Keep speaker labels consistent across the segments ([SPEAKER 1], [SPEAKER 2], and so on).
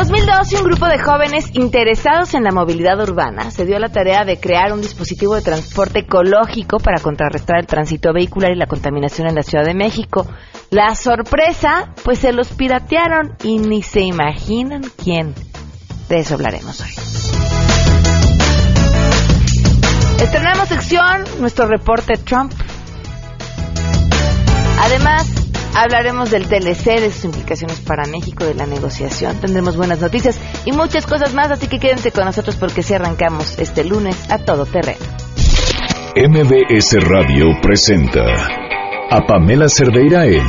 [SPEAKER 1] 2012, un grupo de jóvenes interesados en la movilidad urbana se dio a la tarea de crear un dispositivo de transporte ecológico para contrarrestar el tránsito vehicular y la contaminación en la Ciudad de México. La sorpresa, pues se los piratearon y ni se imaginan quién. De eso hablaremos hoy. Estrenamos sección, nuestro reporte Trump. Además, Hablaremos del TLC, de sus implicaciones para México, de la negociación. Tendremos buenas noticias y muchas cosas más, así que quédense con nosotros porque si arrancamos este lunes a todo terreno.
[SPEAKER 2] MBS Radio presenta a Pamela Cerdeira en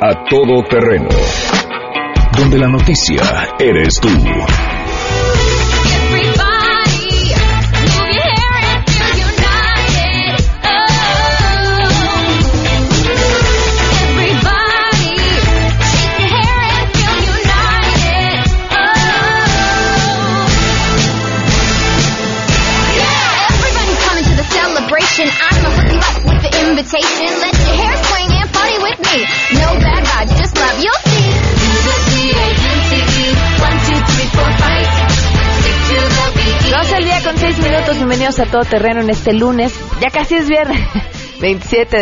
[SPEAKER 2] A Todo Terreno, donde la noticia eres tú.
[SPEAKER 1] Bienvenidos a Todo Terreno en este lunes. Ya casi es viernes, 27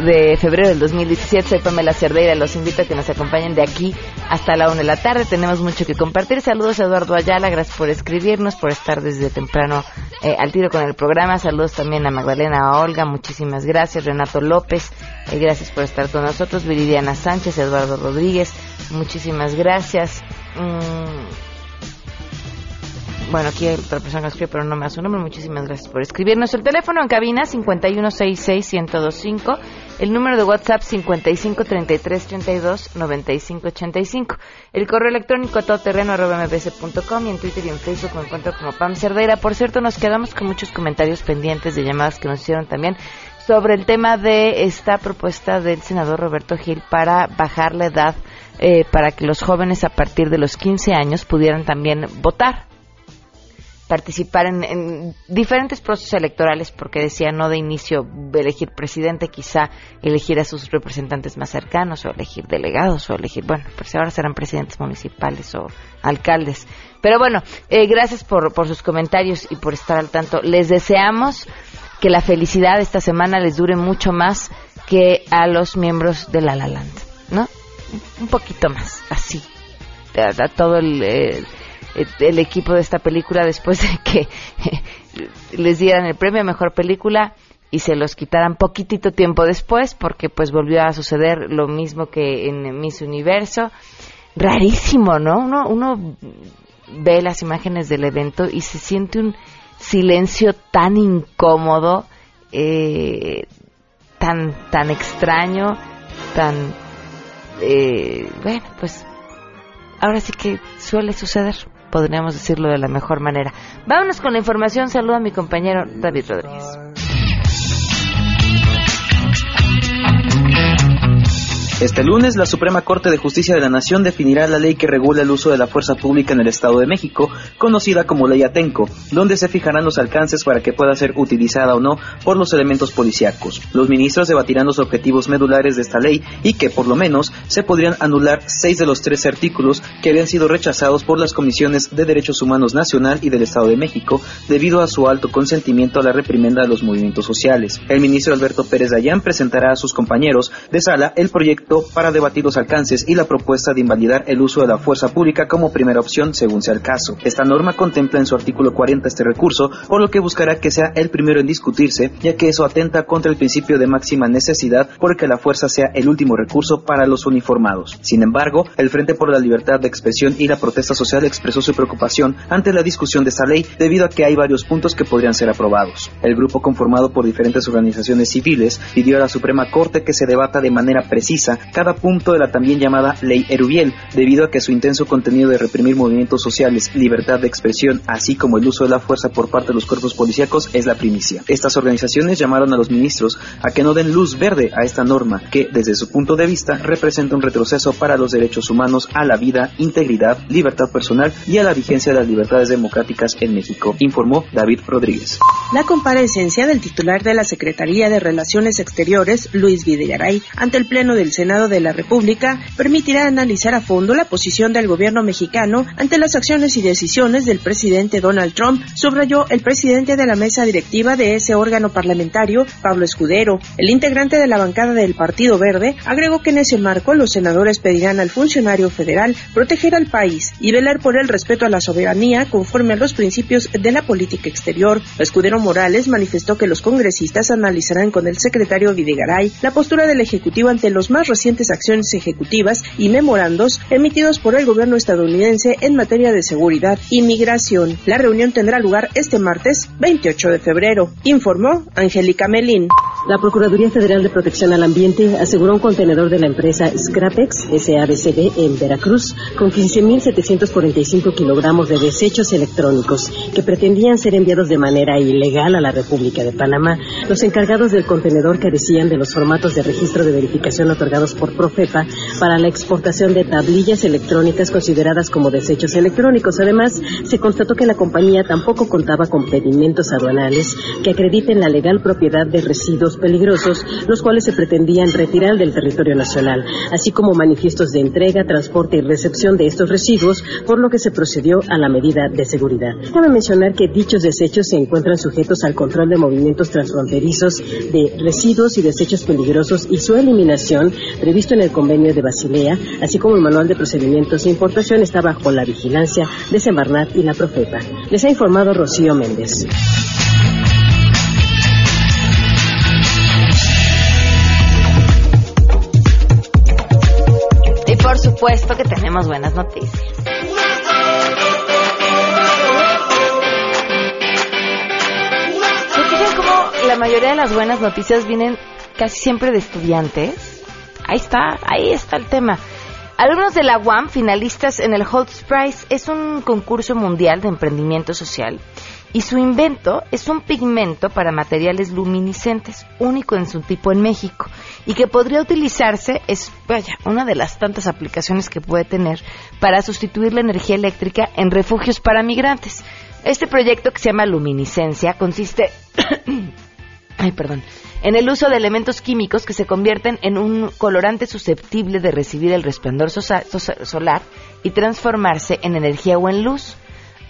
[SPEAKER 1] de febrero del 2017. Soy Pamela Cerdeira. Los invito a que nos acompañen de aquí hasta la una de la tarde. Tenemos mucho que compartir. Saludos a Eduardo Ayala. Gracias por escribirnos, por estar desde temprano eh, al tiro con el programa. Saludos también a Magdalena, Olga. Muchísimas gracias. Renato López. Eh, gracias por estar con nosotros. Viridiana Sánchez, Eduardo Rodríguez. Muchísimas gracias. Mm, bueno, aquí hay otra persona que escribe, pero no me da su nombre. Muchísimas gracias por escribirnos. El teléfono en cabina 5166125. El número de WhatsApp 5533329585. El correo electrónico todoterreno.mbc.com y en Twitter y en Facebook me encuentro como Pam Cerdeira. Por cierto, nos quedamos con muchos comentarios pendientes de llamadas que nos hicieron también sobre el tema de esta propuesta del senador Roberto Gil para bajar la edad eh, para que los jóvenes a partir de los 15 años pudieran también votar participar en, diferentes procesos electorales porque decía no de inicio elegir presidente, quizá elegir a sus representantes más cercanos o elegir delegados o elegir, bueno, pues ahora serán presidentes municipales o alcaldes. Pero bueno, eh, gracias por, por sus comentarios y por estar al tanto. Les deseamos que la felicidad esta semana les dure mucho más que a los miembros de La La Land, ¿no? Un poquito más, así. A, todo el eh, el equipo de esta película después de que les dieran el premio a mejor película y se los quitaran poquitito tiempo después porque pues volvió a suceder lo mismo que en Miss Universo. Rarísimo no uno uno ve las imágenes del evento y se siente un silencio tan incómodo eh, tan tan extraño tan eh, bueno pues ahora sí que suele suceder podríamos decirlo de la mejor manera. Vámonos con la información. Saludo a mi compañero David Rodríguez.
[SPEAKER 3] Este lunes, la Suprema Corte de Justicia de la Nación definirá la ley que regula el uso de la fuerza pública en el Estado de México, conocida como Ley Atenco, donde se fijarán los alcances para que pueda ser utilizada o no por los elementos policíacos. Los ministros debatirán los objetivos medulares de esta ley y que, por lo menos, se podrían anular seis de los tres artículos que habían sido rechazados por las comisiones de Derechos Humanos Nacional y del Estado de México debido a su alto consentimiento a la reprimenda de los movimientos sociales. El ministro Alberto Pérez Dayán presentará a sus compañeros de sala el proyecto para debatir los alcances y la propuesta de invalidar el uso de la fuerza pública como primera opción según sea el caso. Esta norma contempla en su artículo 40 este recurso, por lo que buscará que sea el primero en discutirse, ya que eso atenta contra el principio de máxima necesidad porque la fuerza sea el último recurso para los uniformados. Sin embargo, el Frente por la Libertad de Expresión y la protesta social expresó su preocupación ante la discusión de esta ley debido a que hay varios puntos que podrían ser aprobados. El grupo conformado por diferentes organizaciones civiles pidió a la Suprema Corte que se debata de manera precisa cada punto de la también llamada Ley Erubiel, debido a que su intenso contenido de reprimir movimientos sociales, libertad de expresión, así como el uso de la fuerza por parte de los cuerpos policíacos es la primicia. Estas organizaciones llamaron a los ministros a que no den luz verde a esta norma, que desde su punto de vista representa un retroceso para los derechos humanos a la vida, integridad, libertad personal y a la vigencia de las libertades democráticas en México, informó David Rodríguez.
[SPEAKER 4] La comparecencia del titular de la Secretaría de Relaciones Exteriores, Luis Videgaray, ante el Pleno del Senado de la República permitirá analizar a fondo la posición del gobierno mexicano ante las acciones y decisiones del presidente Donald Trump, subrayó el presidente de la mesa directiva de ese órgano parlamentario, Pablo Escudero. El integrante de la bancada del Partido Verde agregó que en ese marco los senadores pedirán al funcionario federal proteger al país y velar por el respeto a la soberanía conforme a los principios de la política exterior. Escudero Morales manifestó que los congresistas analizarán con el secretario Videgaray la postura del Ejecutivo ante los más recientes acciones ejecutivas y memorandos emitidos por el gobierno estadounidense en materia de seguridad y migración. La reunión tendrá lugar este martes 28 de febrero, informó Angélica Melín.
[SPEAKER 5] La Procuraduría Federal de Protección al Ambiente aseguró un contenedor de la empresa Scrapex SABCD en Veracruz con 15.745 kilogramos de desechos electrónicos que pretendían ser enviados de manera ilegal a la República de Panamá. Los encargados del contenedor carecían de los formatos de registro de verificación otorgados por Profepa para la exportación de tablillas electrónicas consideradas como desechos electrónicos. Además, se constató que la compañía tampoco contaba con pedimentos aduanales que acrediten la legal propiedad de residuos peligrosos, los cuales se pretendían retirar del territorio nacional, así como manifiestos de entrega, transporte y recepción de estos residuos, por lo que se procedió a la medida de seguridad. Cabe mencionar que dichos desechos se encuentran sujetos al control de movimientos transfronterizos de residuos y desechos peligrosos y su eliminación, previsto en el convenio de Basilea, así como el manual de procedimientos de importación, está bajo la vigilancia de Semarnat y la Profeta. Les ha informado Rocío Méndez.
[SPEAKER 1] Supuesto que tenemos buenas noticias. ¿Se fijan cómo la mayoría de las buenas noticias vienen casi siempre de estudiantes? Ahí está, ahí está el tema. Alumnos de la UAM, finalistas en el Holtz Prize, es un concurso mundial de emprendimiento social y su invento es un pigmento para materiales luminiscentes, único en su tipo en México y que podría utilizarse, es vaya, una de las tantas aplicaciones que puede tener para sustituir la energía eléctrica en refugios para migrantes. Este proyecto que se llama Luminiscencia consiste en el uso de elementos químicos que se convierten en un colorante susceptible de recibir el resplandor solar y transformarse en energía o en luz.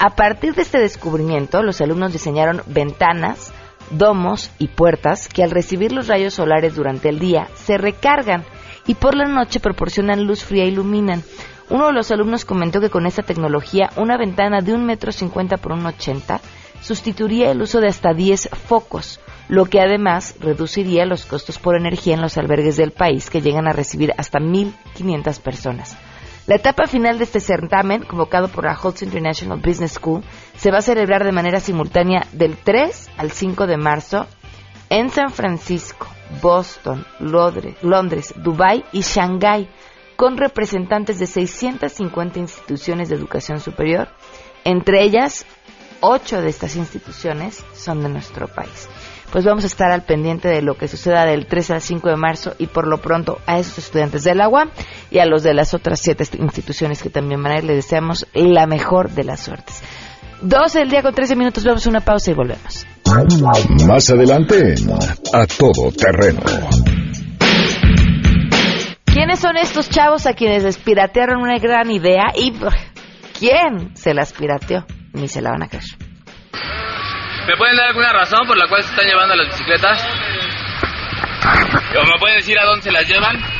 [SPEAKER 1] A partir de este descubrimiento, los alumnos diseñaron ventanas, domos y puertas que al recibir los rayos solares durante el día se recargan y por la noche proporcionan luz fría e iluminan. Uno de los alumnos comentó que con esta tecnología una ventana de un metro cincuenta por un ochenta sustituiría el uso de hasta 10 focos, lo que además reduciría los costos por energía en los albergues del país que llegan a recibir hasta 1.500 personas. La etapa final de este certamen, convocado por la Holtz International Business School, se va a celebrar de manera simultánea del 3 al 5 de marzo en San Francisco, Boston, Londres, Londres Dubái y Shanghái, con representantes de 650 instituciones de educación superior. Entre ellas, ocho de estas instituciones son de nuestro país. Pues vamos a estar al pendiente de lo que suceda del 3 al 5 de marzo y por lo pronto a esos estudiantes de la UAM y a los de las otras siete instituciones que también van a ir, les deseamos la mejor de las suertes. 12 del día con 13 minutos, vamos a una pausa y volvemos.
[SPEAKER 2] Más adelante A Todo Terreno.
[SPEAKER 1] ¿Quiénes son estos chavos a quienes les piratearon una gran idea y quién se las pirateó? Ni se la van a creer.
[SPEAKER 6] ¿Me pueden dar alguna razón por la cual se están llevando las bicicletas? ¿O me pueden decir a dónde se las llevan?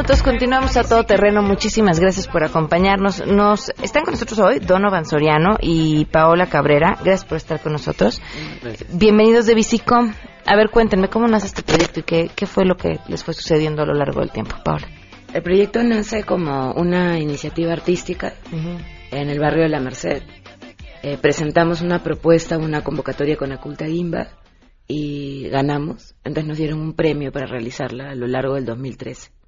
[SPEAKER 1] Minutos, continuamos a todo terreno. Muchísimas gracias por acompañarnos. Nos están con nosotros hoy Donovan Soriano y Paola Cabrera. Gracias por estar con nosotros. Bienvenidos de Bicicom. A ver, cuéntenme cómo nace este proyecto y qué, qué fue lo que les fue sucediendo a lo largo del tiempo, Paola.
[SPEAKER 7] El proyecto nace como una iniciativa artística en el barrio de La Merced. Eh, presentamos una propuesta, una convocatoria con Aculta Guimba y ganamos. Entonces nos dieron un premio para realizarla a lo largo del 2013.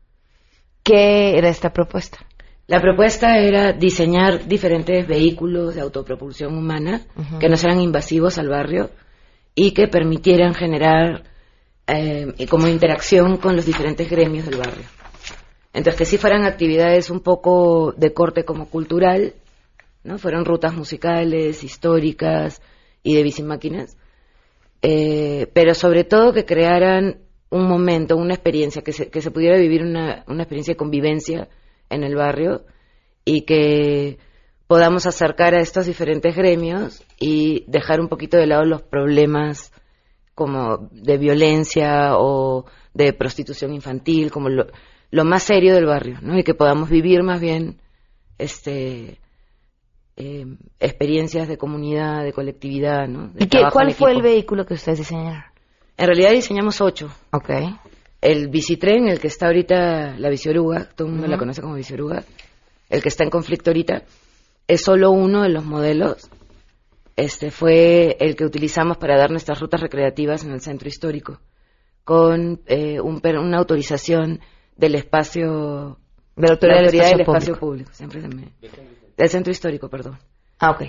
[SPEAKER 1] ¿Qué era esta propuesta?
[SPEAKER 7] La propuesta era diseñar diferentes vehículos de autopropulsión humana que no sean invasivos al barrio y que permitieran generar eh, como interacción con los diferentes gremios del barrio. Entonces, que sí fueran actividades un poco de corte como cultural, ¿no? Fueron rutas musicales, históricas y de bicimáquinas, eh, pero sobre todo que crearan un momento, una experiencia, que se, que se pudiera vivir una, una experiencia de convivencia en el barrio y que podamos acercar a estos diferentes gremios y dejar un poquito de lado los problemas como de violencia o de prostitución infantil, como lo, lo más serio del barrio, ¿no? Y que podamos vivir más bien este eh, experiencias de comunidad, de colectividad, ¿no? De
[SPEAKER 1] ¿Y qué, cuál fue el vehículo que ustedes diseñaron?
[SPEAKER 7] En realidad diseñamos ocho.
[SPEAKER 1] Ok.
[SPEAKER 7] El bicitren, el que está ahorita, la bicioruga, todo el mundo la conoce como bicioruga, el que está en conflicto ahorita, es solo uno de los modelos. Este fue el que utilizamos para dar nuestras rutas recreativas en el centro histórico, con eh, un una autorización del espacio
[SPEAKER 1] De la autoridad, del espacio
[SPEAKER 7] del espacio
[SPEAKER 1] público.
[SPEAKER 7] público. Siempre se me- del centro histórico, perdón.
[SPEAKER 1] Ah, ok.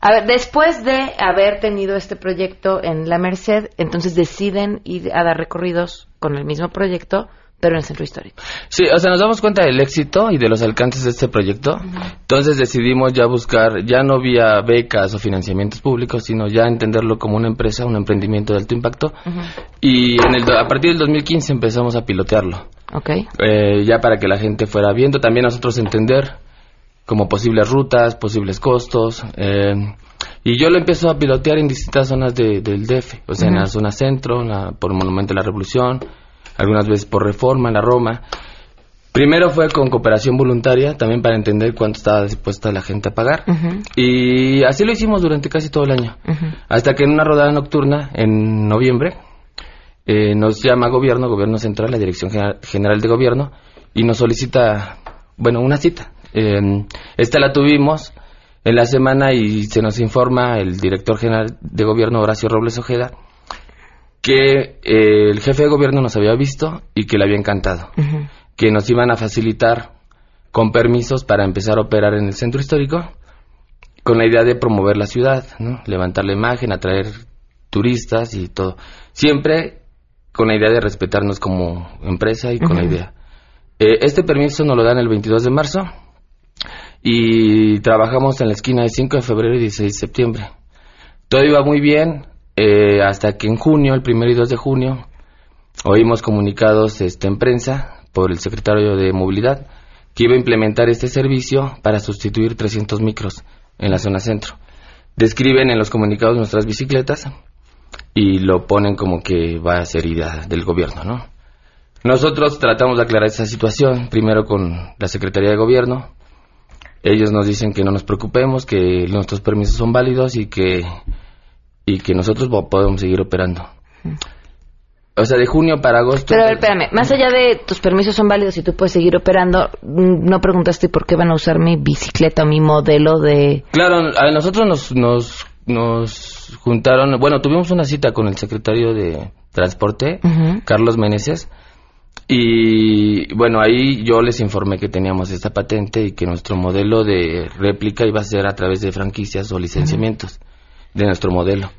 [SPEAKER 1] A ver, después de haber tenido este proyecto en La Merced, entonces deciden ir a dar recorridos con el mismo proyecto, pero en el centro histórico.
[SPEAKER 8] Sí, o sea, nos damos cuenta del éxito y de los alcances de este proyecto. Entonces decidimos ya buscar, ya no vía becas o financiamientos públicos, sino ya entenderlo como una empresa, un emprendimiento de alto impacto. Y en el, a partir del 2015 empezamos a pilotearlo.
[SPEAKER 1] Ok.
[SPEAKER 8] Eh, ya para que la gente fuera viendo, también nosotros entender como posibles rutas, posibles costos. eh, y yo lo empiezo a pilotear en distintas zonas de- del DF, o sea, en la zona centro, en la- por el Monumento de la Revolución, algunas veces por Reforma, en la Roma. Primero fue con cooperación voluntaria, también para entender cuánto estaba dispuesta la gente a pagar. Y así lo hicimos durante casi todo el año. Hasta que en una rodada nocturna, en noviembre, eh, nos llama gobierno, gobierno central, la Dirección General de Gobierno, y nos solicita, bueno, una cita. Eh, esta la tuvimos en la semana y se nos informa el director general de gobierno, Horacio Robles Ojeda, que eh, el jefe de gobierno nos había visto y que le había encantado, que nos iban a facilitar con permisos para empezar a operar en el centro histórico con la idea de promover la ciudad, ¿no? levantar la imagen, atraer turistas y todo. Siempre con la idea de respetarnos como empresa y con la idea. Eh, este permiso nos lo dan el 22 de marzo y trabajamos en la esquina de 5 de febrero y 16 de septiembre. Todo iba muy bien eh, hasta que en junio, el 1 y 2 de junio, oímos comunicados este, en prensa por el secretario de Movilidad que iba a implementar este servicio para sustituir 300 micros en la zona centro. Describen en los comunicados nuestras bicicletas y lo ponen como que va a ser idea del gobierno, ¿no? Nosotros tratamos de aclarar esa situación, primero con la Secretaría de Gobierno. Ellos nos dicen que no nos preocupemos, que nuestros permisos son válidos y que, y que nosotros po- podemos seguir operando. O sea, de junio para agosto.
[SPEAKER 1] Pero a ver, espérame, más allá de tus permisos son válidos y tú puedes seguir operando, mm, no preguntaste por qué van a usar mi bicicleta o mi modelo de...
[SPEAKER 8] Claro, a nosotros nos, nos, nos juntaron, bueno, tuvimos una cita con el secretario de Transporte. Carlos Meneses, y bueno, ahí yo les informé que teníamos esta patente y que nuestro modelo de réplica iba a ser a través de franquicias o licenciamientos de nuestro modelo.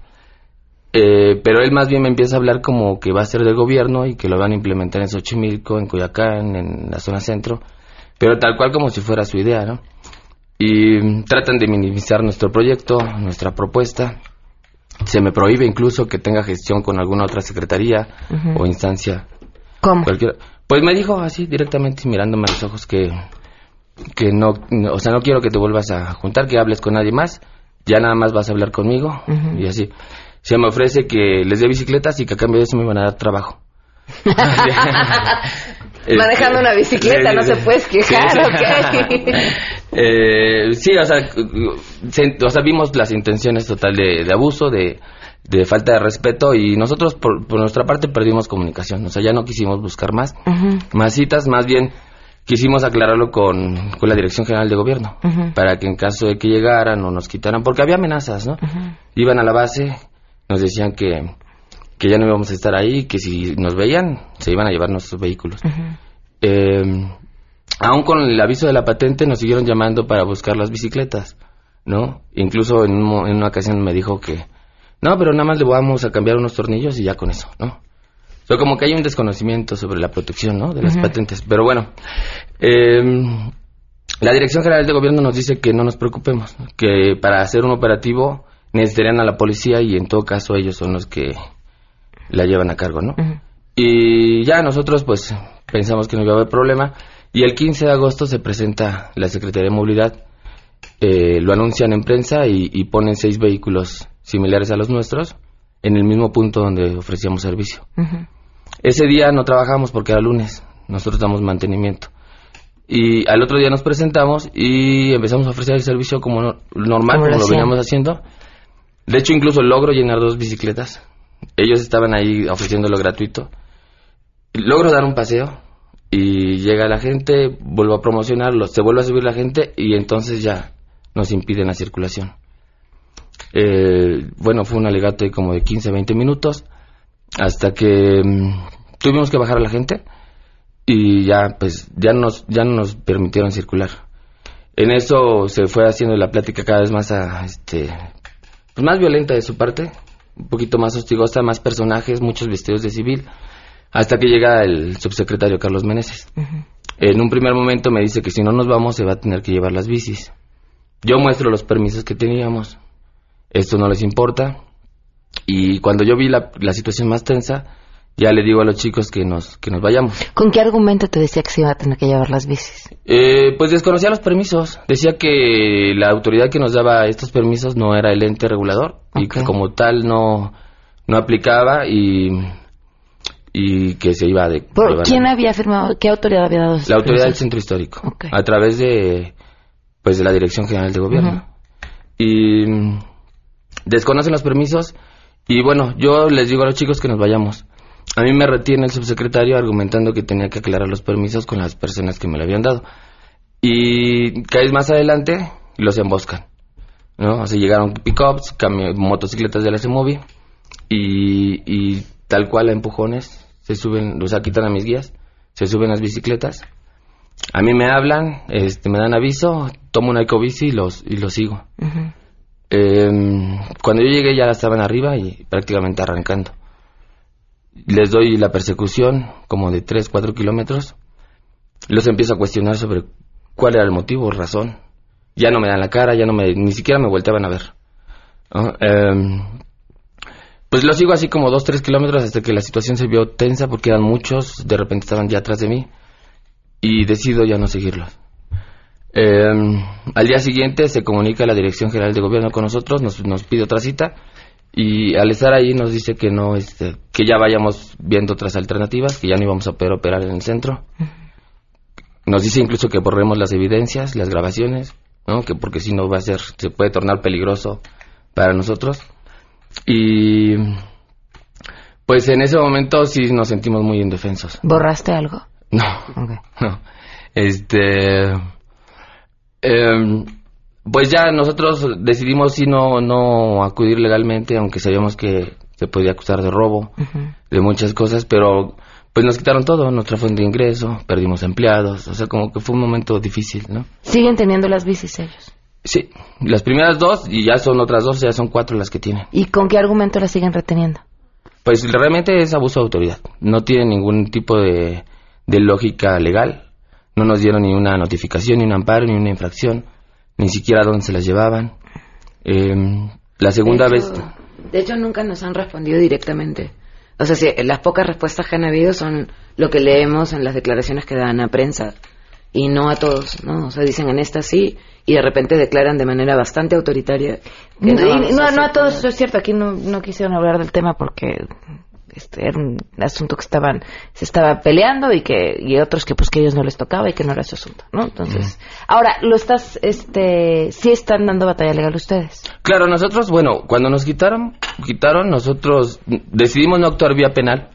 [SPEAKER 8] Eh, pero él más bien me empieza a hablar como que va a ser del gobierno y que lo van a implementar en Xochimilco, en Coyacán, en la zona centro, pero tal cual como si fuera su idea, ¿no? Y tratan de minimizar nuestro proyecto, nuestra propuesta. Se me prohíbe incluso que tenga gestión con alguna otra secretaría o instancia
[SPEAKER 1] ¿Cómo?
[SPEAKER 8] cualquiera. Pues me dijo así directamente mirándome a los ojos que que no, no- o sea, no quiero que te vuelvas a juntar, que hables con nadie más, ya nada más vas a hablar conmigo y así. Se me ofrece que les dé bicicletas y que a cambio de eso me van a dar trabajo.
[SPEAKER 7] Manejando una bicicleta, no se puedes quejar,
[SPEAKER 8] Sí, sí.
[SPEAKER 7] ok.
[SPEAKER 8] Eh, sí, o sea, se- o sea, vimos las intenciones total de, de abuso, de, de falta de respeto y nosotros por, por nuestra parte perdimos comunicación, o sea, ya no quisimos buscar más, más citas, más bien quisimos aclararlo con, con la Dirección General de Gobierno, para que en caso de que llegaran o nos quitaran, porque había amenazas, ¿no? Iban a la base, nos decían que, que ya no íbamos a estar ahí, que si nos veían, se iban a llevar nuestros vehículos. Eh, aún con el aviso de la patente nos siguieron llamando para buscar las bicicletas, ¿no? Incluso en, un en una ocasión me dijo que, no, pero nada más le vamos a cambiar unos tornillos y ya con eso, ¿no? O sea, como que hay un desconocimiento sobre la protección, ¿no? De las patentes. Pero bueno, eh, la Dirección General de Gobierno nos dice que no nos preocupemos, ¿no? que para hacer un operativo necesitarían a la policía y en todo caso ellos son los que la llevan a cargo, ¿no? Y ya nosotros pues pensamos que no iba a haber problema y el 15 de agosto se presenta la Secretaría de Movilidad, eh, lo anuncian en prensa y, y ponen seis vehículos similares a los nuestros en el mismo punto donde ofrecíamos servicio. Ese día no trabajamos porque era lunes, nosotros damos mantenimiento. Y al otro día nos presentamos y empezamos a ofrecer el servicio como no- normal,
[SPEAKER 1] Como
[SPEAKER 8] como,
[SPEAKER 1] lo
[SPEAKER 8] veníamos haciendo. De hecho, incluso logro llenar dos bicicletas. Ellos estaban ahí ofreciéndolo gratuito. Logro dar un paseo y llega la gente, vuelvo a promocionarlo, se vuelve a subir la gente y entonces ya nos impiden la circulación. Eh, bueno, fue un alegato de como de 15, 20 minutos hasta que mm, tuvimos que bajar a la gente y ya pues ya nos ya no nos permitieron circular. En eso se fue haciendo la plática cada vez más a, este pues más violenta de su parte, un poquito más hostigosa, más personajes, muchos vestidos de civil, hasta que llega el subsecretario Carlos Meneses. En un primer momento me dice que si no nos vamos se va a tener que llevar las bicis. Yo muestro los permisos que teníamos. Esto no les importa. Y cuando yo vi la, la situación más tensa, ya le digo a los chicos que nos, que nos vayamos.
[SPEAKER 1] ¿Con qué argumento te decía que se iba a tener que llevar las bicis?
[SPEAKER 8] Eh, pues desconocía los permisos. Decía que la autoridad que nos daba estos permisos no era el ente regulador y que como tal no, no aplicaba y, y que se iba de...
[SPEAKER 1] ¿Por ¿Quién había firmado? ¿Qué autoridad había dado
[SPEAKER 8] La autoridad del centro histórico.
[SPEAKER 1] Ok.
[SPEAKER 8] A través de, pues, de la Dirección General de Gobierno. Y mm, desconocen los permisos y bueno, yo les digo a los chicos que nos vayamos. A mí me retiene el subsecretario argumentando que tenía que aclarar los permisos con las personas que me lo habían dado. Y caes más adelante y los emboscan. ¿no? Sea, llegaron pickups, motocicletas de la CEMOVI y, y tal cual a empujones se suben, o sea, quitan a mis guías, se suben las bicicletas. A mí me hablan, este, me dan aviso, tomo una ecobici y los, y los sigo. Em, cuando yo llegué ya estaban arriba y prácticamente arrancando. Les doy la persecución como de 3, 4 kilómetros. Los empiezo a cuestionar sobre cuál era el motivo, razón. Ya no me dan la cara, ya no me, ni siquiera me volteaban a ver. Em, pues lo sigo así como 2, 3 kilómetros hasta que la situación se vio tensa porque eran muchos, de repente estaban ya atrás de mí y decido ya no seguirlos. Eh, al día siguiente se comunica la Dirección General de Gobierno con nosotros, nos, nos pide otra cita y al estar ahí nos dice que no, este, que ya vayamos viendo otras alternativas, que ya no íbamos a poder operar en el centro. Nos dice incluso que borremos las evidencias, las grabaciones, ¿no? Que porque si no va a ser, se puede tornar peligroso para nosotros. Y pues en ese momento sí nos sentimos muy indefensos.
[SPEAKER 1] ¿Borraste algo?
[SPEAKER 8] No, no. Este. Em, pues ya nosotros decidimos si no, no acudir legalmente, aunque sabíamos que se podía acusar de robo, de muchas cosas, pero pues nos quitaron todo, nuestra fuente de ingreso, perdimos empleados, o sea, como que fue un momento difícil, ¿no?
[SPEAKER 1] ¿Siguen teniendo las bicis ellos?
[SPEAKER 8] Sí, las primeras dos y ya son otras dos, ya son cuatro las que tienen.
[SPEAKER 1] ¿Y con qué argumento las siguen reteniendo?
[SPEAKER 8] Pues realmente es abuso de autoridad. No tiene ningún tipo de, de lógica legal. No nos dieron ni una notificación, ni un amparo, ni una infracción. Ni siquiera dónde se las llevaban. Em, la segunda
[SPEAKER 7] de hecho,
[SPEAKER 8] vez...
[SPEAKER 7] De hecho, nunca nos han respondido directamente. O sea, si las pocas respuestas que han habido son lo que leemos en las declaraciones que dan a prensa y no a todos, ¿no? O sea, dicen en esta sí y de repente declaran de manera bastante autoritaria. que
[SPEAKER 1] No, y-
[SPEAKER 7] vamos
[SPEAKER 1] no, a todos, eso es cierto. Aquí no, no quisieron hablar del tema porque este, era un asunto que estaban, se estaba peleando y que, y otros que pues que a ellos no les tocaba y que no era su asunto, ¿no? Entonces, ahora, lo estás, este, sí están dando batalla legal ustedes.
[SPEAKER 8] Claro, nosotros, bueno, cuando nos quitaron, quitaron, nosotros decidimos no actuar vía penal,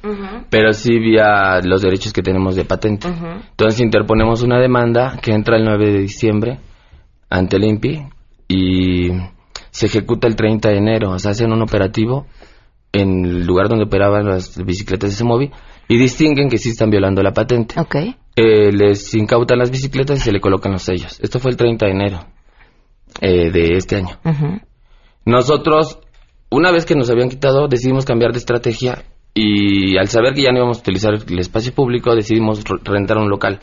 [SPEAKER 8] pero sí vía los derechos que tenemos de patente. Entonces interponemos una demanda que entra el 9 de diciembre ante el INPI y se ejecuta el 30 de enero, o sea, hacen un operativo en el lugar donde operaban las bicicletas de ese móvil y distinguen que sí están violando la patente.
[SPEAKER 1] Ok.
[SPEAKER 8] Eh, les incautan las bicicletas y se le colocan los sellos. Esto fue el 30 de enero eh, de este año. Nosotros, una vez que nos habían quitado, decidimos cambiar de estrategia y al saber que ya no íbamos a utilizar el espacio público, decidimos re- rentar un local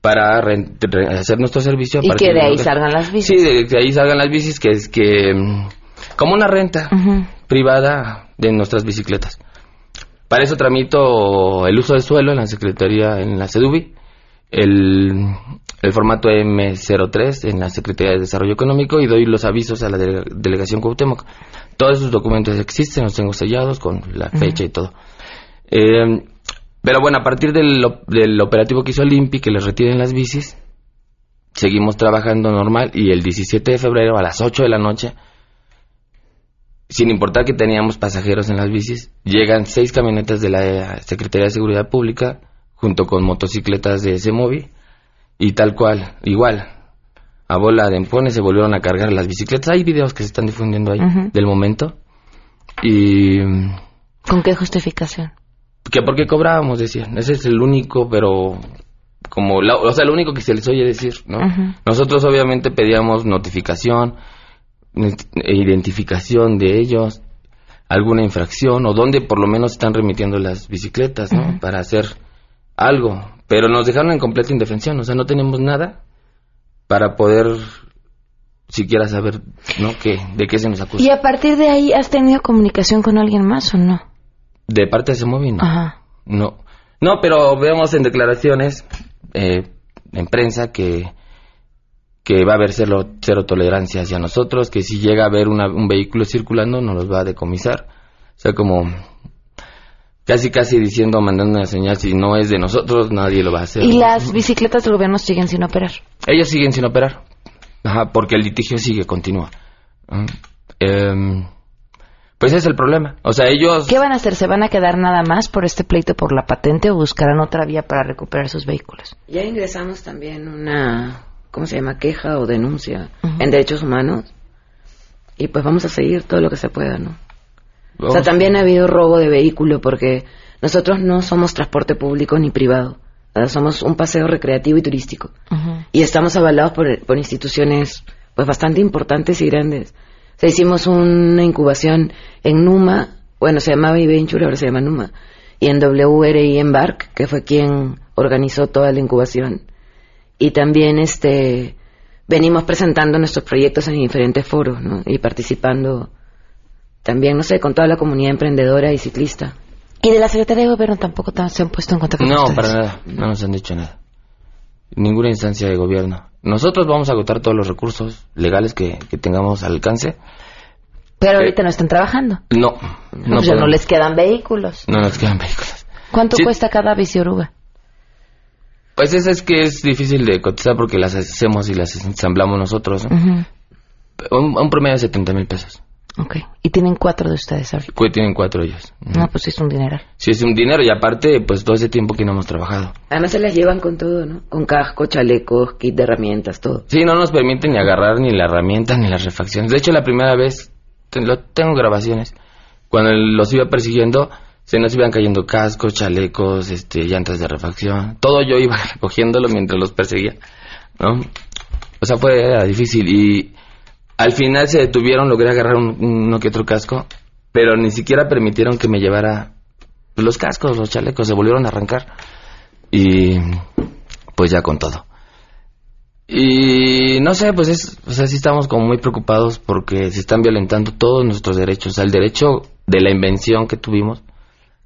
[SPEAKER 8] para hacer nuestro servicio.
[SPEAKER 1] Y
[SPEAKER 8] partir
[SPEAKER 1] que de ahí
[SPEAKER 8] local.
[SPEAKER 1] salgan las bicis.
[SPEAKER 8] Sí, de, de ahí salgan las bicis, que es que... mm, Como una renta privada de nuestras bicicletas. Para eso tramito el uso de suelo en la Secretaría, en la CEDUBI, el, el formato M03 en la Secretaría de Desarrollo Económico y doy los avisos a la dele- Delegación Cuauhtémoc. Todos esos documentos existen, los tengo sellados con la fecha y todo. Eh, pero bueno, a partir del, del operativo que hizo el INPI, que les retiren las bicis, seguimos trabajando normal y el 17 de febrero a las 8 de la noche sin importar que teníamos pasajeros en las bicis, llegan seis camionetas de la Secretaría de Seguridad Pública junto con motocicletas de ese móvil y tal cual, igual, a bola de empones se volvieron a cargar las bicicletas. Hay videos que se están difundiendo ahí del momento y
[SPEAKER 1] ¿Con qué justificación?
[SPEAKER 8] que porque cobrábamos decían, ese es el único, pero como, la- o sea, lo único que se les oye decir, ¿no? Nosotros obviamente pedíamos notificación, identificación de ellos, alguna infracción o donde por lo menos están remitiendo las bicicletas. Para hacer algo, pero nos dejaron en completa indefensión, o sea, no tenemos nada para poder siquiera saber, ¿no? ¿Qué, de qué se nos acusa.
[SPEAKER 1] ¿Y a partir de ahí has tenido comunicación con alguien más o no?
[SPEAKER 8] De parte de ese móvil, no.
[SPEAKER 1] Ajá.
[SPEAKER 8] No, no, pero vemos en declaraciones eh, en prensa que que va a haber cero, cero tolerancia hacia nosotros, que si llega a haber una- un vehículo circulando nos los va a decomisar. O sea, como casi casi diciendo, mandando una señal, si no es de nosotros, nadie lo va a hacer.
[SPEAKER 1] ¿Y las bicicletas del gobierno siguen sin operar?
[SPEAKER 8] Ellos siguen sin operar. Ajá, porque el litigio sigue, continúa. Em, pues ese es el problema. O sea, ellos...
[SPEAKER 1] ¿Qué van a hacer? ¿Se van a quedar nada más por este pleito por la patente o buscarán otra vía para recuperar sus vehículos?
[SPEAKER 7] Ya ingresamos también una, ¿cómo se llama? Queja o denuncia en derechos humanos. Y pues vamos a seguir todo lo que se pueda, ¿no? O sea, también ha habido robo de vehículo porque nosotros no somos transporte público ni privado. Somos un paseo recreativo y turístico. Y estamos avalados por, por instituciones pues bastante importantes y grandes. O sea, hicimos una incubación en Numa, bueno, se llamaba iVenture, ahora se llama Numa, y en WRI Embark, que fue quien organizó toda la incubación. Y también este venimos presentando nuestros proyectos en diferentes foros, ¿no? Y participando también, no sé, con toda la comunidad emprendedora y ciclista.
[SPEAKER 1] ¿Y de la Secretaría de Gobierno tampoco ta- se han puesto en contacto con
[SPEAKER 8] No,
[SPEAKER 1] ustedes?
[SPEAKER 8] para nada. No nos han dicho nada. Ninguna instancia de gobierno. Nosotros vamos a agotar todos los recursos legales que, que tengamos al alcance.
[SPEAKER 1] Pero ahorita no están trabajando.
[SPEAKER 8] No, no,
[SPEAKER 1] pues ya no les quedan vehículos.
[SPEAKER 8] No nos quedan vehículos.
[SPEAKER 1] ¿Cuánto
[SPEAKER 8] Sí.
[SPEAKER 1] cuesta cada bici oruga?
[SPEAKER 8] Pues eso es que es difícil de cotizar porque las hacemos y las ensamblamos nosotros. ¿no?
[SPEAKER 1] Ujú.
[SPEAKER 8] un, un promedio de 70 mil pesos.
[SPEAKER 1] Ok. Y tienen cuatro de ustedes ahorita.
[SPEAKER 8] Que tienen cuatro ellos.
[SPEAKER 1] No, pues sí es un dineral.
[SPEAKER 8] Sí, es un dinero y aparte, pues todo ese tiempo que no hemos trabajado.
[SPEAKER 7] Además se las llevan con todo, ¿no? Con casco, chalecos, kit de herramientas, todo.
[SPEAKER 8] Sí, no nos permiten ni agarrar ni la herramienta ni las refacciones. De hecho, la primera vez, te- lo, tengo grabaciones, cuando los iba persiguiendo, se nos iban cayendo cascos, chalecos, este, llantas de refacción. Todo yo iba recogiéndolo mientras los perseguía, ¿no? O sea, fue era difícil y al final se detuvieron, logré agarrar un- uno que otro casco, pero ni siquiera permitieron que me llevara los cascos, los chalecos, se volvieron a arrancar y pues ya con todo. Y no sé, pues es, o sea, sí estamos como muy preocupados porque se están violentando todos nuestros derechos. O sea, el derecho de la invención que tuvimos,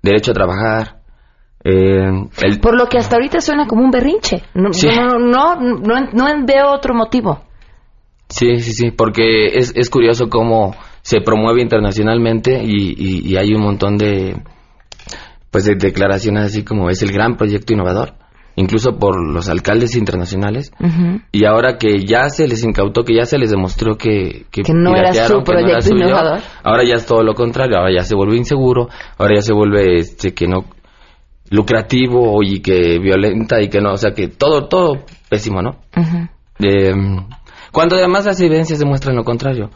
[SPEAKER 8] derecho a trabajar, eh, el,
[SPEAKER 1] Por lo que hasta ahorita suena como un berrinche. No,
[SPEAKER 8] Sí.
[SPEAKER 1] no, no, no, no, no veo otro motivo.
[SPEAKER 8] sí, sí, sí, porque es, es curioso cómo se promueve internacionalmente y, y- y hay un montón de, pues de declaraciones así como es el gran proyecto innovador, incluso por los alcaldes internacionales. Y ahora que ya se les incautó, que ya se les demostró que,
[SPEAKER 1] que, no era su proyecto innovador.
[SPEAKER 8] Ahora ya es todo lo contrario, ahora ya se vuelve inseguro, ahora ya se vuelve este que no lucrativo y que violenta y que no, o sea que todo, todo pésimo, ¿no? eh, cuando además las evidencias demuestran lo contrario.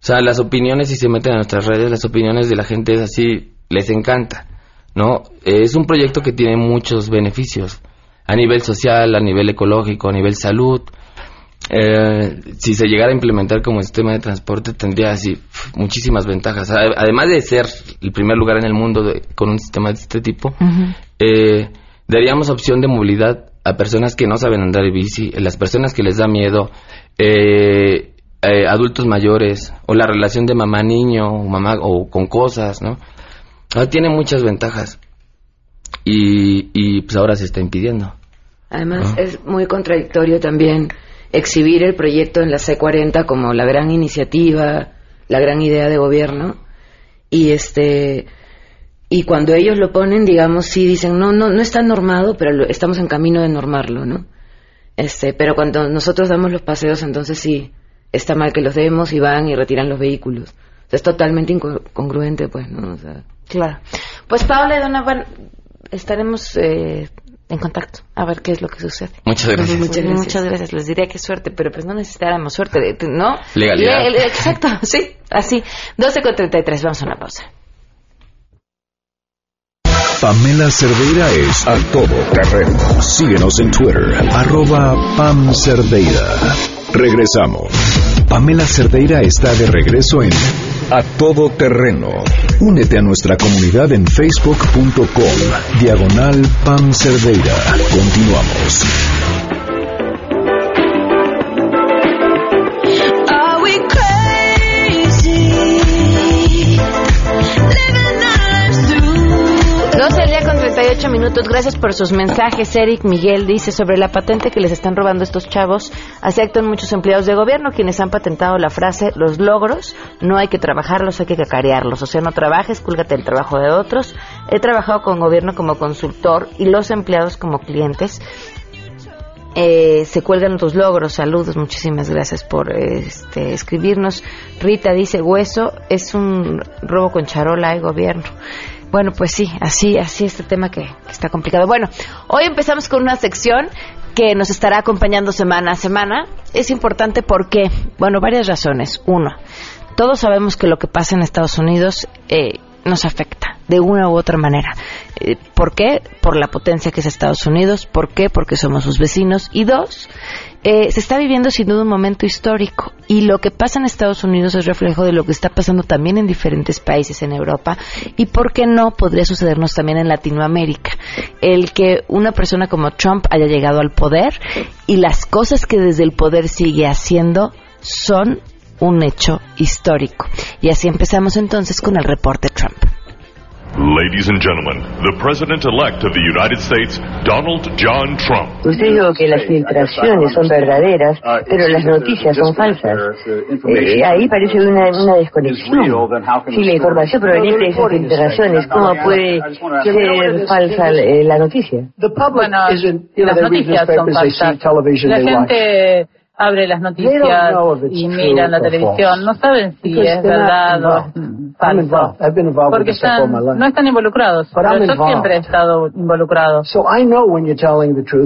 [SPEAKER 8] O sea, las opiniones, si se meten en nuestras redes, las opiniones de la gente es así, les encanta, ¿no? Es un proyecto que tiene muchos beneficios, a nivel social, a nivel ecológico, a nivel salud. Eh, si se llegara a implementar como sistema de transporte, tendría así muchísimas ventajas. Además de ser el primer lugar en el mundo con un sistema de este tipo, eh, daríamos opción de movilidad a personas que no saben andar en bici, las personas que les da miedo, eh, eh, adultos mayores, o la relación de mamá-niño, o mamá, o con cosas, ¿no? Ah, tiene muchas ventajas. Y, y pues ahora se está impidiendo.
[SPEAKER 7] Además, es muy contradictorio también exhibir el proyecto en la C40 como la gran iniciativa, la gran idea de gobierno, y este y cuando ellos lo ponen, digamos, sí dicen, no, no, no está normado, pero estamos en camino de normarlo, ¿no? Este, pero cuando nosotros damos los paseos, entonces sí, está mal que los demos y van y retiran los vehículos. es totalmente incongruente, pues, ¿no?
[SPEAKER 1] claro. Pues Paula y Donovan, estaremos eh, en contacto a ver qué es lo que sucede.
[SPEAKER 8] Muchas gracias.
[SPEAKER 1] Muchas gracias. Muchas gracias. Les diría que suerte, pero pues no necesitáramos suerte, ¿no?
[SPEAKER 8] Legalidad.
[SPEAKER 1] exacto, sí, así. 12 con 33, vamos a una pausa.
[SPEAKER 2] Pamela Cerdeira es a todo terreno. Síguenos en Twitter, arroba Pam Cerdeira. Regresamos. Pamela Cerdeira está de regreso en A Todo Terreno. Únete a nuestra comunidad en facebook.com, diagonal Pam Cerdeira. Continuamos.
[SPEAKER 1] Minutos. Gracias por sus mensajes. Eric Miguel dice sobre la patente que les están robando estos chavos. Así actúan muchos empleados de gobierno quienes han patentado la frase los logros no hay que trabajarlos, hay que cacarearlos. O sea, no trabajes, cúlgate el trabajo de otros. He trabajado con gobierno como consultor y los empleados como clientes. Eh, se cuelgan tus logros. Saludos, muchísimas gracias por este, escribirnos. Rita dice, hueso es un robo con charola de gobierno. Bueno, pues sí, así, así este tema que, está complicado. Bueno, hoy empezamos con una sección que nos estará acompañando semana a semana. Es importante porque, bueno, varias razones. Uno, todos sabemos que lo que pasa en Estados Unidos eh, nos afecta de una u otra manera. Eh, ¿Por qué? Por la potencia que es Estados Unidos. ¿Por qué? Porque somos sus vecinos. Y dos, eh, se está viviendo sin duda un momento histórico y lo que pasa en Estados Unidos es reflejo de lo que está pasando también en diferentes países en Europa y por qué no podría sucedernos también en Latinoamérica. El que una persona como Trump haya llegado al poder y las cosas que desde el poder sigue haciendo son un hecho histórico. Y así empezamos entonces con el reporte Trump.
[SPEAKER 9] Ladies and gentlemen, the President-elect of the United States, Donald John Trump.
[SPEAKER 10] Usted dijo que las filtraciones son verdaderas, pero las noticias son falsas. Eh, ahí parece una, una desconexión. Si la información proveniente de esas filtraciones, ¿cómo puede ser falsa eh, la noticia?
[SPEAKER 11] Bueno, las noticias son falsas. La gente abre las noticias y miran la televisión, no saben si es verdad o falso, porque no están involucrados, pero yo siempre he estado involucrado.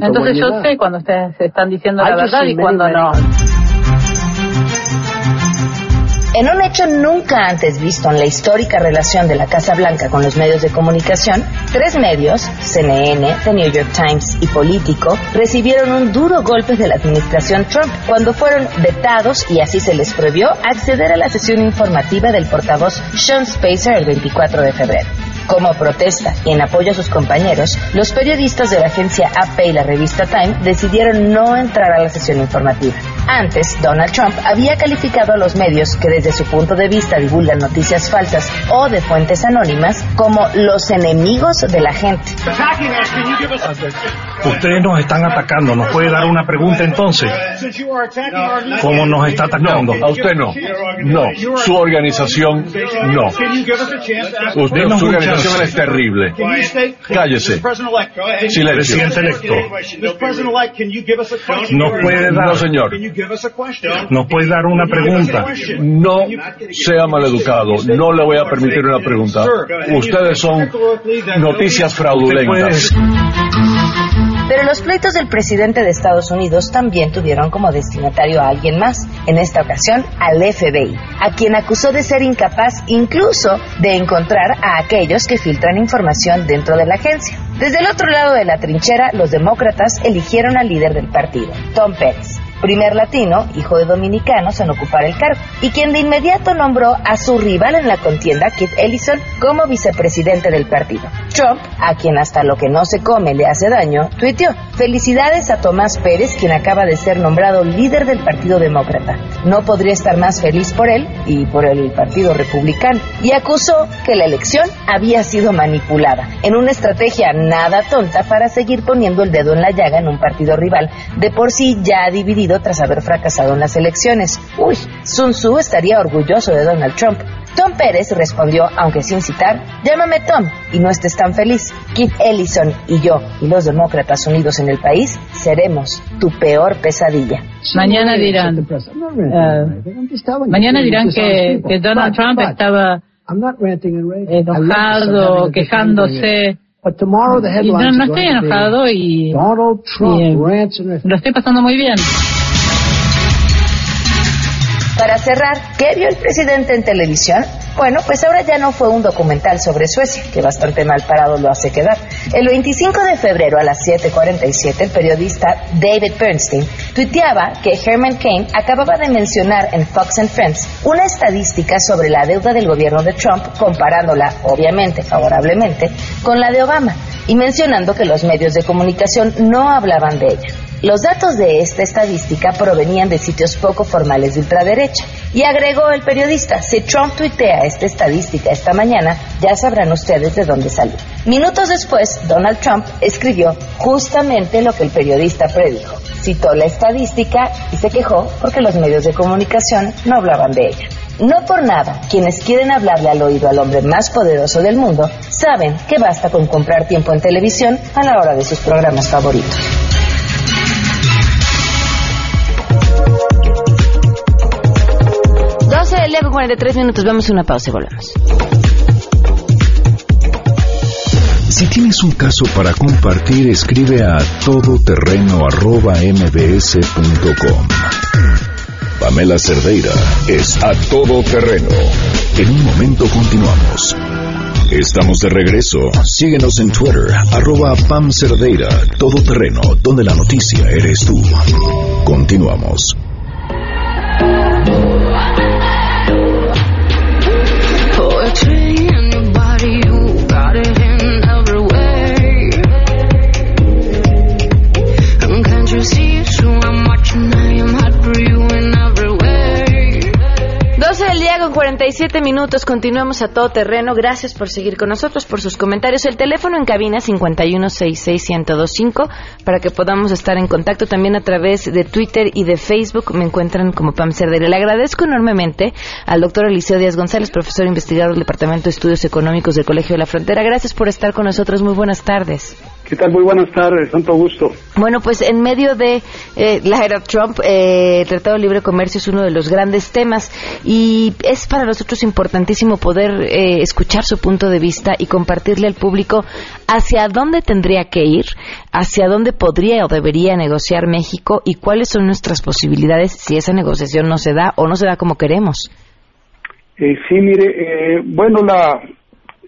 [SPEAKER 11] Entonces yo sé cuando ustedes están diciendo la verdad y cuando no.
[SPEAKER 12] En un hecho nunca antes visto en la histórica relación de la Casa Blanca con los medios de comunicación, tres medios, CNN, The New York Times y Político, recibieron un duro golpe de la administración Trump cuando fueron vetados y así se les prohibió acceder a la sesión informativa del portavoz Sean Spacer el 24 de febrero. Como protesta y en apoyo a sus compañeros, los periodistas de la agencia AP y la revista Time decidieron no entrar a la sesión informativa. Antes, Donald Trump había calificado a los medios que desde su punto de vista divulgan noticias falsas o de fuentes anónimas como los enemigos de la gente.
[SPEAKER 13] Ustedes nos están atacando. ¿Nos puede dar una pregunta entonces? ¿Cómo nos está atacando?
[SPEAKER 14] a usted no. No. Su organización no. Usted, su organización es terrible. Cállese. Silencio.
[SPEAKER 13] Presidente electo. ¿Nos puede dar,
[SPEAKER 14] No, señor.
[SPEAKER 13] ¿Nos puede dar una pregunta?
[SPEAKER 14] No sea maleducado. No le voy a permitir una pregunta. Ustedes son noticias fraudulentas.
[SPEAKER 12] Pero los pleitos del presidente de Estados Unidos también tuvieron como destinatario a alguien más, en esta ocasión al FBI, a quien acusó de ser incapaz incluso de encontrar a aquellos que filtran información dentro de la agencia. Desde el otro lado de la trinchera, los demócratas eligieron al líder del partido, Tom Pérez, primer latino, hijo de dominicanos, en ocupar el cargo, y quien de inmediato nombró a su rival en la contienda, Kit Ellison, como vicepresidente del partido. Trump, a quien hasta lo que no se come le hace daño, tuiteó, felicidades a Tomás Pérez, quien acaba de ser nombrado líder del Partido Demócrata. No podría estar más feliz por él y por el Partido Republicano, y acusó que la elección había sido manipulada, en una estrategia nada tonta para seguir poniendo el dedo en la llaga en un partido rival, de por sí ya dividido tras haber fracasado en las elecciones. Uy, Sun Tzu estaría orgulloso de Donald Trump. Tom Pérez respondió, aunque sin citar, llámame Tom y no estés tan feliz. Keith Ellison y yo y los demócratas unidos en el país seremos tu peor pesadilla.
[SPEAKER 11] Mañana dirán, eh, mañana dirán que, que Donald Trump estaba enojado, quejándose. Y no, no estoy enojado y, y, eh, lo estoy pasando muy bien.
[SPEAKER 12] Para cerrar, ¿qué vio el presidente en televisión? Bueno, pues ahora ya no fue un documental sobre Suecia, que bastante mal parado lo hace quedar. El 25 de febrero a las 7.47, el periodista David Bernstein tuiteaba que Herman Cain acababa de mencionar en Fox and Friends una estadística sobre la deuda del gobierno de Trump, comparándola, obviamente, favorablemente, con la de Obama, y mencionando que los medios de comunicación no hablaban de ella. Los datos de esta estadística provenían de sitios poco formales de ultraderecha. Y agregó el periodista, si Trump tuitea esta estadística esta mañana, ya sabrán ustedes de dónde salió. Minutos después, Donald Trump escribió justamente lo que el periodista predijo. Citó la estadística y se quejó porque los medios de comunicación no hablaban de ella. No por nada, quienes quieren hablarle al oído al hombre más poderoso del mundo saben que basta con comprar tiempo en televisión a la hora de sus programas favoritos.
[SPEAKER 1] Del día con 43 minutos. Vamos a una pausa y volvemos.
[SPEAKER 2] Si tienes un caso para compartir, escribe a todoterreno.mbs.com. Pamela Cerdeira es a todoterreno. En un momento continuamos. Estamos de regreso. Síguenos en Twitter, arroba Pam Cerdeira, todoterreno, donde la noticia eres tú. Continuamos.
[SPEAKER 1] Dream. Con 47 minutos. Continuamos a todo terreno. Gracias por seguir con nosotros, por sus comentarios. El teléfono en cabina 5166125 para que podamos estar en contacto también a través de Twitter y de Facebook. Me encuentran como Pam Cerdera. Le agradezco enormemente al doctor Eliseo Díaz González, profesor investigador del Departamento de Estudios Económicos del Colegio de la Frontera. Gracias por estar con nosotros. Muy buenas tardes.
[SPEAKER 15] ¿Qué tal? Muy buenas tardes, tanto gusto.
[SPEAKER 1] Bueno, pues en medio de eh, la era Trump, eh, el Tratado de Libre Comercio es uno de los grandes temas y es para nosotros importantísimo poder eh, escuchar su punto de vista y compartirle al público hacia dónde tendría que ir, hacia dónde podría o debería negociar México y cuáles son nuestras posibilidades si esa negociación no se da o no se da como queremos.
[SPEAKER 15] Eh, sí, mire, eh, bueno, la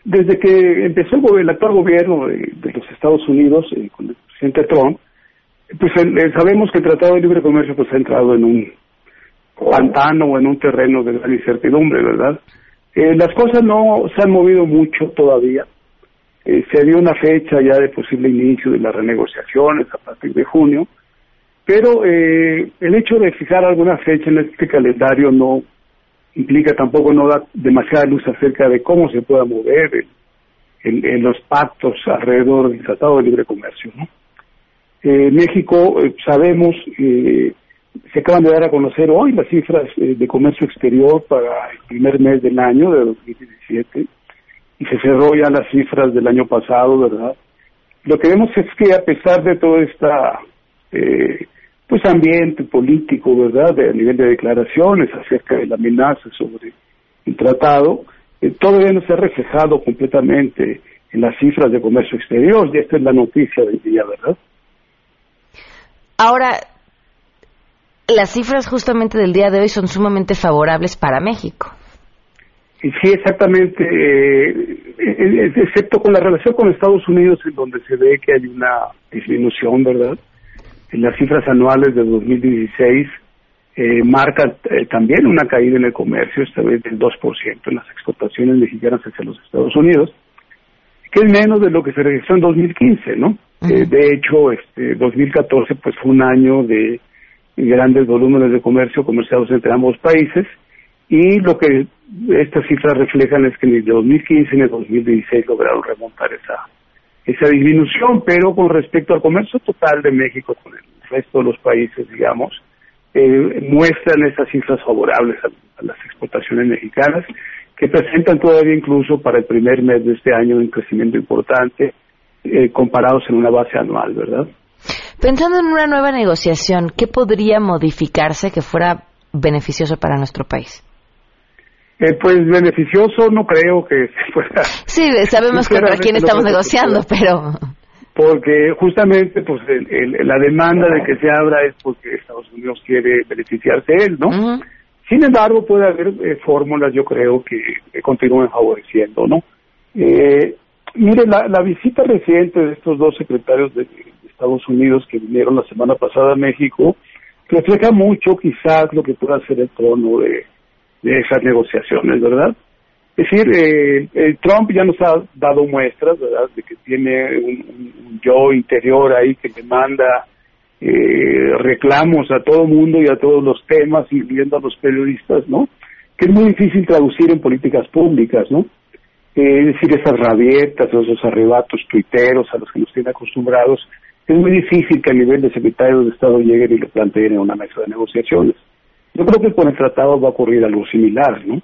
[SPEAKER 15] desde que empezó el, el actual gobierno de, los Estados Unidos eh, con el presidente Trump, pues el- sabemos que el Tratado de Libre Comercio pues ha entrado en un pantano o en un terreno de gran incertidumbre, ¿verdad? Eh, las cosas no se han movido mucho todavía. Eh, se dio una fecha ya de posible inicio de las renegociaciones a partir de junio, Pero eh, el hecho de fijar alguna fecha en este calendario no implica tampoco no da demasiada luz acerca de cómo se pueda mover en los pactos alrededor del Tratado de Libre Comercio. ¿no? Eh, México, eh, sabemos, eh, se acaban de dar a conocer hoy las cifras de comercio exterior para el primer mes del año de 2017 y se cerró ya las cifras del año pasado, ¿verdad? Lo que vemos es que a pesar de todo esta eh, pues ambiente político, ¿verdad? De, a nivel de declaraciones acerca de la amenaza sobre el tratado, eh, todavía no se ha reflejado completamente en las cifras de comercio exterior, y esta es la noticia del día, ¿verdad?
[SPEAKER 1] Ahora, las cifras justamente del día de hoy son sumamente favorables para México.
[SPEAKER 15] Sí, exactamente, eh, eh, excepto con la relación con Estados Unidos, en donde se ve que hay una disminución, ¿verdad? En las cifras anuales de 2016 eh, marcan eh, también una caída en el comercio, esta vez del 2% en las exportaciones mexicanas hacia los Estados Unidos, que es menos de lo que se registró en 2015, ¿no? Eh, de hecho, este 2014 pues fue un año de grandes volúmenes de comercio comerciados entre ambos países y lo que estas cifras reflejan es que ni el 2015 ni el 2016 lograron remontar esa esa disminución, pero con respecto al comercio total de México con el resto de los países, digamos, eh, muestran esas cifras favorables a, las exportaciones mexicanas, que presentan todavía incluso para el primer mes de este año un crecimiento importante, eh, comparados en una base anual, ¿verdad?
[SPEAKER 1] Pensando en una nueva negociación, ¿qué podría modificarse que fuera beneficioso para nuestro país?
[SPEAKER 15] Eh, pues beneficioso no creo que fuera.
[SPEAKER 1] Sí, sabemos contra quién estamos negociando, pero...
[SPEAKER 15] Porque justamente pues la demanda de que se abra es porque Estados Unidos quiere beneficiarse él, ¿no? Sin embargo, puede haber eh, fórmulas, yo creo, que, continúen favoreciendo, ¿no? Eh, mire, la, la visita reciente de estos dos secretarios de, Estados Unidos que vinieron la semana pasada a México refleja mucho quizás lo que pueda ser el tono de, de esas negociaciones, ¿verdad? Es decir, eh, Trump ya nos ha dado muestras, ¿verdad?, de que tiene un, yo interior ahí que demanda eh, reclamos a todo mundo y a todos los temas, incluyendo a los periodistas, ¿no? Que es muy difícil traducir en políticas públicas, ¿no? Eh, es decir, esas rabietas, esos arrebatos tuiteros a los que nos tienen acostumbrados, es muy difícil que a nivel de secretario de Estado lleguen y lo planteen en una mesa de negociaciones. Yo creo que con el tratado va a ocurrir algo similar, ¿no?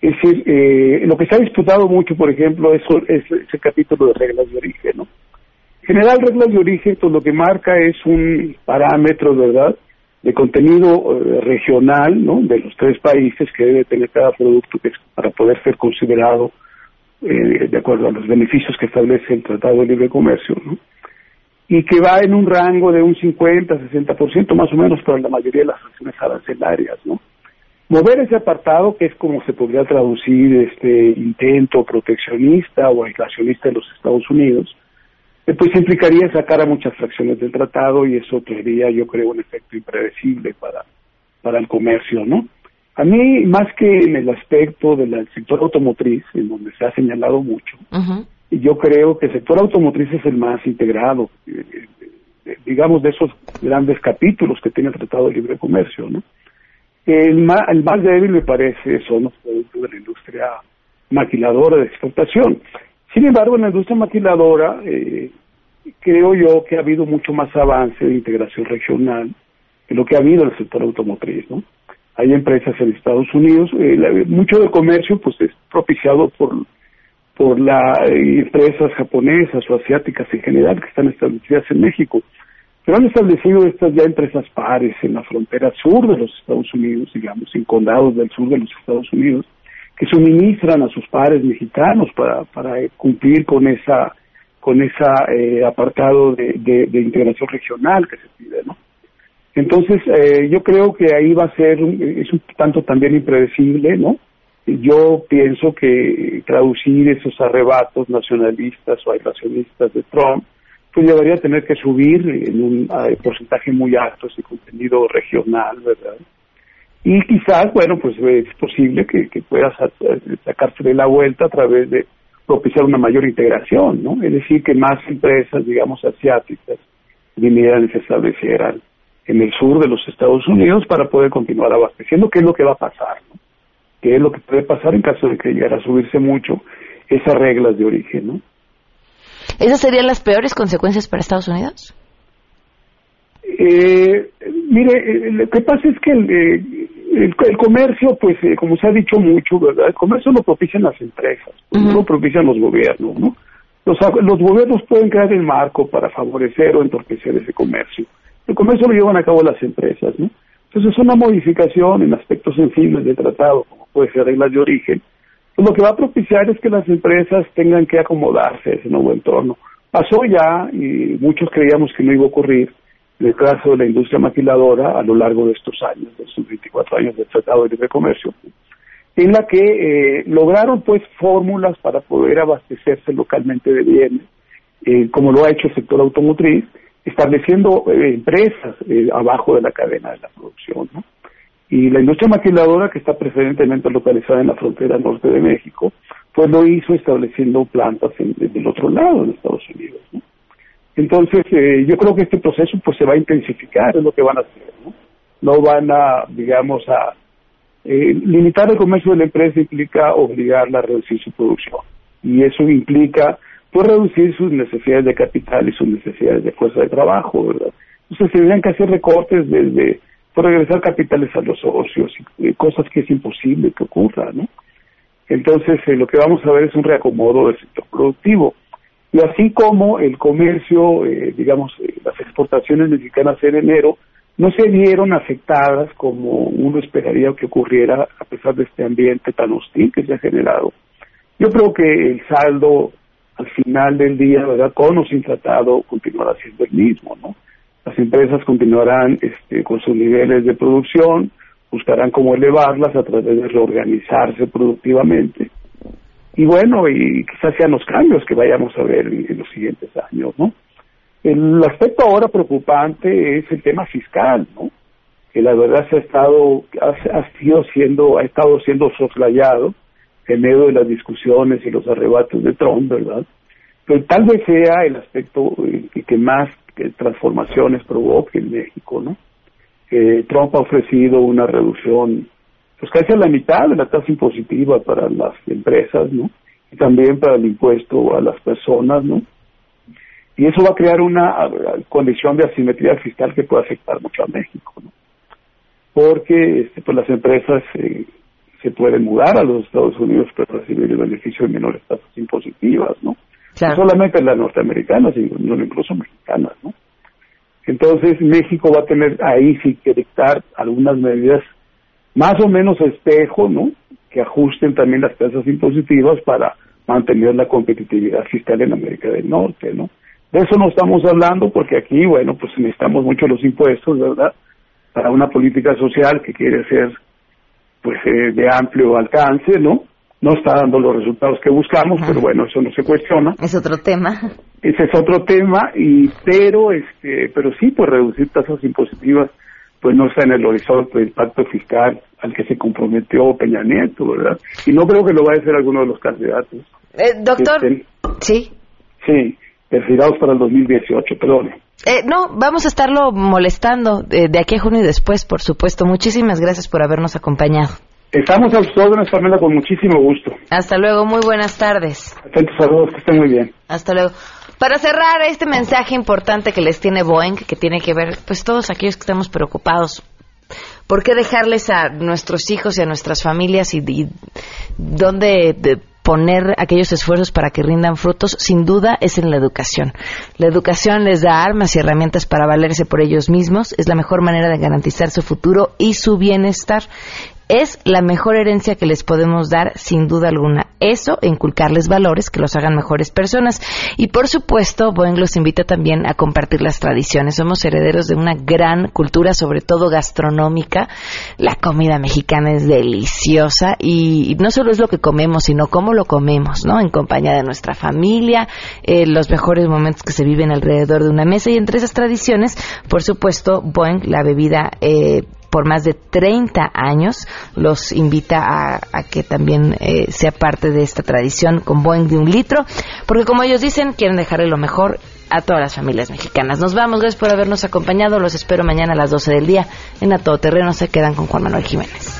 [SPEAKER 15] Es decir, eh, lo que se ha disputado mucho, por ejemplo, es, ese capítulo de reglas de origen, ¿no? En general, reglas de origen, pues lo que marca es un parámetro, ¿verdad?, de contenido eh, regional, ¿no?, de los tres países que debe tener cada producto que para poder ser considerado eh, de acuerdo a los beneficios que establece el Tratado de Libre Comercio, ¿no? Y que va en un rango de un 50-60% más o menos para la mayoría de las acciones arancelarias, ¿no? Mover ese apartado, que es como se podría traducir este intento proteccionista o aislacionista de los Estados Unidos, eh, pues implicaría sacar a muchas fracciones del tratado y eso tendría, yo creo, un efecto impredecible para, para el comercio, ¿no? A mí, más que en el aspecto del sector automotriz, en donde se ha señalado mucho, y yo creo que el sector automotriz es el más integrado, eh, eh, digamos, de esos grandes capítulos que tiene el Tratado de Libre Comercio, ¿no? El más, el más débil, me parece, son los productos de la industria maquiladora de exportación. Sin embargo, en la industria maquiladora, eh, creo yo que ha habido mucho más avance de integración regional que lo que ha habido en el sector automotriz, ¿no? Hay empresas en Estados Unidos, mucho del comercio pues es propiciado por por las empresas japonesas o asiáticas en general que están establecidas en México. Pero han establecido estas ya empresas pares en la frontera sur de los Estados Unidos, digamos, en condados del sur de los Estados Unidos, que suministran a sus pares mexicanos para, para cumplir con esa con esa eh, apartado de, de, integración regional que se pide, ¿no? Entonces, eh, yo creo que ahí va a ser, es un tanto también impredecible, ¿no? Yo pienso que traducir esos arrebatos nacionalistas o aislacionistas de Trump, pues llevaría a tener que subir en un porcentaje muy alto ese contenido regional, ¿verdad? Y quizás, bueno, pues es posible que, que pueda sacarse de la vuelta a través de propiciar una mayor integración, ¿no? Es decir, que más empresas, digamos, asiáticas vinieran y se establecieran en el sur de los Estados Unidos para poder continuar abasteciendo, qué es lo que va a pasar, qué es lo que puede pasar en caso de que llegara a subirse mucho esas reglas de origen. ¿no?
[SPEAKER 1] ¿Esas serían las peores consecuencias para Estados Unidos?
[SPEAKER 15] Eh, mire, eh, lo que pasa es que el, eh, el, comercio, pues, eh, como se ha dicho mucho, ¿verdad? El comercio lo propician las empresas, no lo propician los gobiernos, ¿no? Los, los gobiernos pueden crear el marco para favorecer o entorpecer ese comercio. El comercio lo llevan a cabo las empresas, ¿no? Entonces, una modificación en aspectos sensibles del tratado, como puede ser reglas de origen, pues lo que va a propiciar es que las empresas tengan que acomodarse a ese nuevo entorno. Pasó ya y muchos creíamos que no iba a ocurrir, en el caso de la industria maquiladora a lo largo de estos años, de estos 24 años del Tratado de Libre Comercio, en la que eh, lograron pues fórmulas para poder abastecerse localmente de bienes, eh, como lo ha hecho el sector automotriz, estableciendo eh, empresas abajo de la cadena de la producción. Y la industria maquiladora, que está preferentemente localizada en la frontera norte de México, pues lo hizo estableciendo plantas en, del otro lado, en Estados Unidos. Entonces, eh, yo creo que este proceso pues se va a intensificar, es lo que van a hacer, ¿no? No van a, digamos, a eh, limitar el comercio de la empresa implica obligarla a reducir su producción y eso implica pues reducir sus necesidades de capital y sus necesidades de fuerza de trabajo, ¿verdad? Entonces tendrían que hacer recortes desde por regresar capitales a los socios, y, cosas que es imposible que ocurra, ¿no? Entonces eh, lo que vamos a ver es un reacomodo del sector productivo y así como el comercio, eh, digamos, eh, las exportaciones mexicanas en enero no se vieron afectadas como uno esperaría que ocurriera a pesar de este ambiente tan hostil que se ha generado. Yo creo que el saldo al final del día, ¿verdad? Con o sin tratado, continuará siendo el mismo, ¿no? Las empresas continuarán este, con sus niveles de producción, buscarán cómo elevarlas a través de reorganizarse productivamente y bueno, y quizás sean los cambios que vayamos a ver en, los siguientes años, ¿no? El aspecto ahora preocupante es el tema fiscal, ¿no? Que la verdad se ha estado, ha, sido siendo, ha estado siendo soslayado en medio de las discusiones y los arrebatos de Trump, ¿verdad? Pero tal vez sea el aspecto eh, que, más transformaciones provoque en México, ¿no? Trump ha ofrecido una reducción pues casi a la mitad de la tasa impositiva para las empresas, ¿no? Y también para el impuesto a las personas, ¿no? Y eso va a crear una condición de asimetría fiscal que puede afectar mucho a México, ¿no? Porque este, pues las empresas eh, se pueden mudar a los Estados Unidos para recibir el beneficio de menores tasas impositivas, ¿no? No solamente las norteamericanas, sino incluso mexicanas, ¿no? Entonces México va a tener ahí sí que dictar algunas medidas más o menos espejo, ¿no? Que ajusten también las tasas impositivas para mantener la competitividad fiscal en América del Norte, ¿no? De eso no estamos hablando porque aquí, bueno, pues necesitamos mucho los impuestos, ¿verdad? Para una política social que quiere ser, pues, eh, de amplio alcance, ¿no? No está dando los resultados que buscamos, pero bueno, eso no se cuestiona.
[SPEAKER 1] Es otro tema.
[SPEAKER 15] Ese es otro tema, y pero, este, pero sí, pues reducir tasas impositivas pues no está en el horizonte del pacto fiscal al que se comprometió Peña Nieto, ¿verdad? Y no creo que lo vaya a hacer alguno de los candidatos.
[SPEAKER 1] Eh, doctor, sí.
[SPEAKER 15] Sí, perfilados para el 2018, perdón.
[SPEAKER 1] Eh, no, vamos a estarlo molestando de, de, aquí a junio y después, por supuesto. Muchísimas gracias por habernos acompañado.
[SPEAKER 15] Estamos a órdenes, Pamela, con muchísimo gusto.
[SPEAKER 1] Hasta luego, muy buenas tardes.
[SPEAKER 15] Atentos saludos, que estén muy bien.
[SPEAKER 1] Hasta luego. Para cerrar este mensaje importante que les tiene Boeing, que tiene que ver, pues todos aquellos que estamos preocupados, ¿por qué dejarles a nuestros hijos y a nuestras familias y, dónde poner aquellos esfuerzos para que rindan frutos, sin duda es en la educación. La educación les da armas y herramientas para valerse por ellos mismos, es la mejor manera de garantizar su futuro y su bienestar es la mejor herencia que les podemos dar, sin duda alguna. Eso, inculcarles valores que los hagan mejores personas. Y por supuesto, Boeing los invita también a compartir las tradiciones. Somos herederos de una gran cultura, sobre todo gastronómica. La comida mexicana es deliciosa y no solo es lo que comemos, sino cómo lo comemos, ¿no? En compañía de nuestra familia, eh, los mejores momentos que se viven alrededor de una mesa. Y entre esas tradiciones, por supuesto, Boeing, la bebida eh, por más de 30 años. Los invita a, que también eh, sea parte de esta tradición con Boeing de un litro, porque como ellos dicen, quieren dejarle lo mejor a todas las familias mexicanas. Nos vamos, gracias por habernos acompañado. Los espero mañana a las 12 del día en A Todo Terreno. Se quedan con Juan Manuel Jiménez.